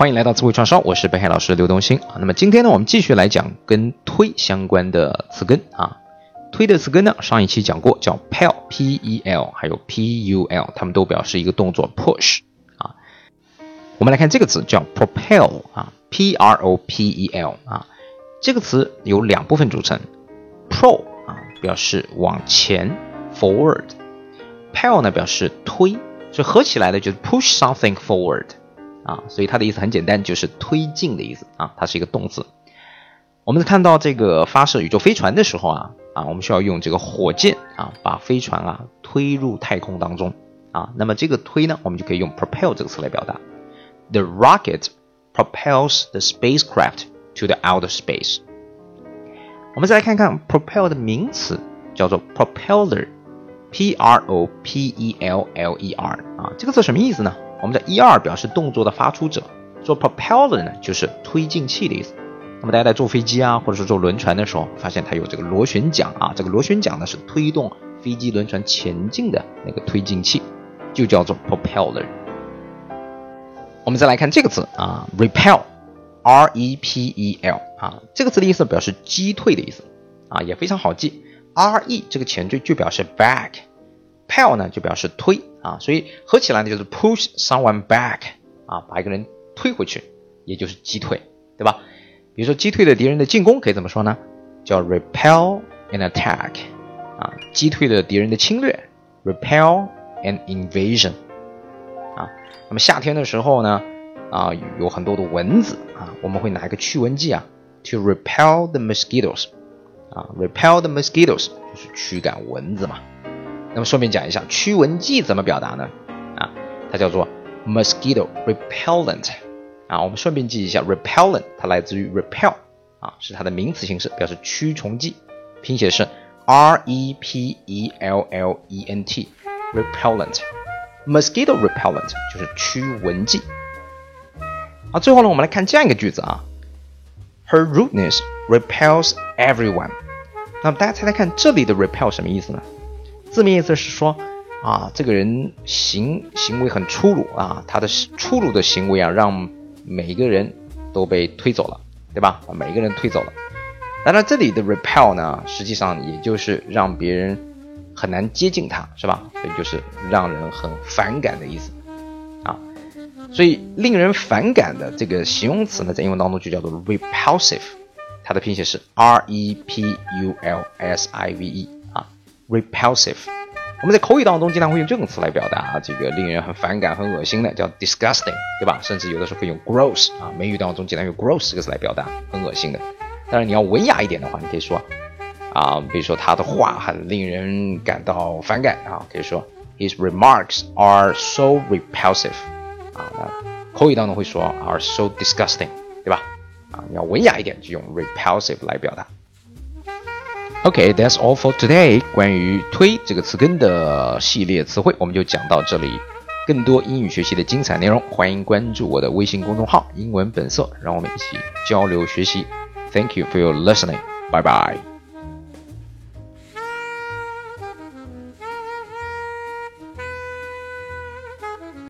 欢迎来到词汇串烧，我是北海老师刘东兴啊。那么今天呢，我们继续来讲跟推相关的词根啊。推的词根呢，上一期讲过，叫 pel，p-e-l，还有 p-u-l，它们都表示一个动作 push 啊。我们来看这个词叫 propel 啊，p-r-o-p-e-l 啊。这个词由两部分组成，pro 啊表示往前 forward，pel 呢表示推，所以合起来呢就是 push something forward 啊。所以它的意思很简单，就是推进的意思啊，它是一个动词。我们在看到这个发射宇宙飞船的时候啊。啊，我们需要用这个火箭啊，把飞船啊推入太空当中啊。那么这个推呢，我们就可以用 propel 这个词来表达。The rocket propels the spacecraft to the outer space。我们再来看看 propel 的名词，叫做 propeller，p r o p e l l e r 啊，这个词什么意思呢？我们在一二表示动作的发出者，说 propeller 呢就是推进器的意思。那么大家在坐飞机啊，或者是坐轮船的时候，发现它有这个螺旋桨啊，这个螺旋桨呢是推动飞机、轮船前进的那个推进器，就叫做 propeller。我们再来看这个词啊，repel，r e p e l 啊，这个词的意思表示击退的意思啊，也非常好记，r e 这个前缀就表示 back back，pel 呢就表示推啊，所以合起来呢就是 push someone back 啊，把一个人推回去，也就是击退，对吧？比如说击退了敌人的进攻，可以怎么说呢？叫 repel an attack，啊，击退了敌人的侵略，repel an invasion，啊，那么夏天的时候呢，啊，有很多的蚊子啊，我们会拿一个驱蚊剂啊，to repel the mosquitoes，啊，repel the mosquitoes 就是驱赶蚊子嘛。那么顺便讲一下，驱蚊剂怎么表达呢？啊，它叫做 mosquito repellent。啊，我们顺便记一下，repellent 它来自于 repel 啊，是它的名词形式，表示驱虫剂，拼写是 r e p e l l e n t，repellent，mosquito repellent 就是驱蚊剂。啊，最后呢，我们来看这样一个句子啊，Her rudeness repels everyone。那么大家猜猜看，这里的 repel 什么意思呢？字面意思是说啊，这个人行行为很粗鲁啊，他的粗鲁的行为啊，让每一个人都被推走了，对吧？把，每一个人推走了。当然，这里的 repel 呢，实际上也就是让别人很难接近他，是吧？所以就是让人很反感的意思啊。所以令人反感的这个形容词呢，在英文当中就叫做 repulsive，它的拼写是 r e p u l s i v e，repulsive。我们在口语当中经常会用这种词来表达啊这个令人很反感、很恶心的，叫 disgusting，对吧？甚至有的时候会用 gross 啊，美语当中经常用 gross 这个词来表达很恶心的。当然你要文雅一点的话，你可以说啊，比如说他的话很令人感到反感啊，可以说 his remarks are so repulsive 啊。那口语当中会说 are so disgusting，对吧？啊，你要文雅一点就用 repulsive 来表达。Okay, that's all for today. 关于“推”这个词根的系列词汇，我们就讲到这里。更多英语学习的精彩内容，欢迎关注我的微信公众号“英文本色”，让我们一起交流学习。Thank you for your listening. Bye bye.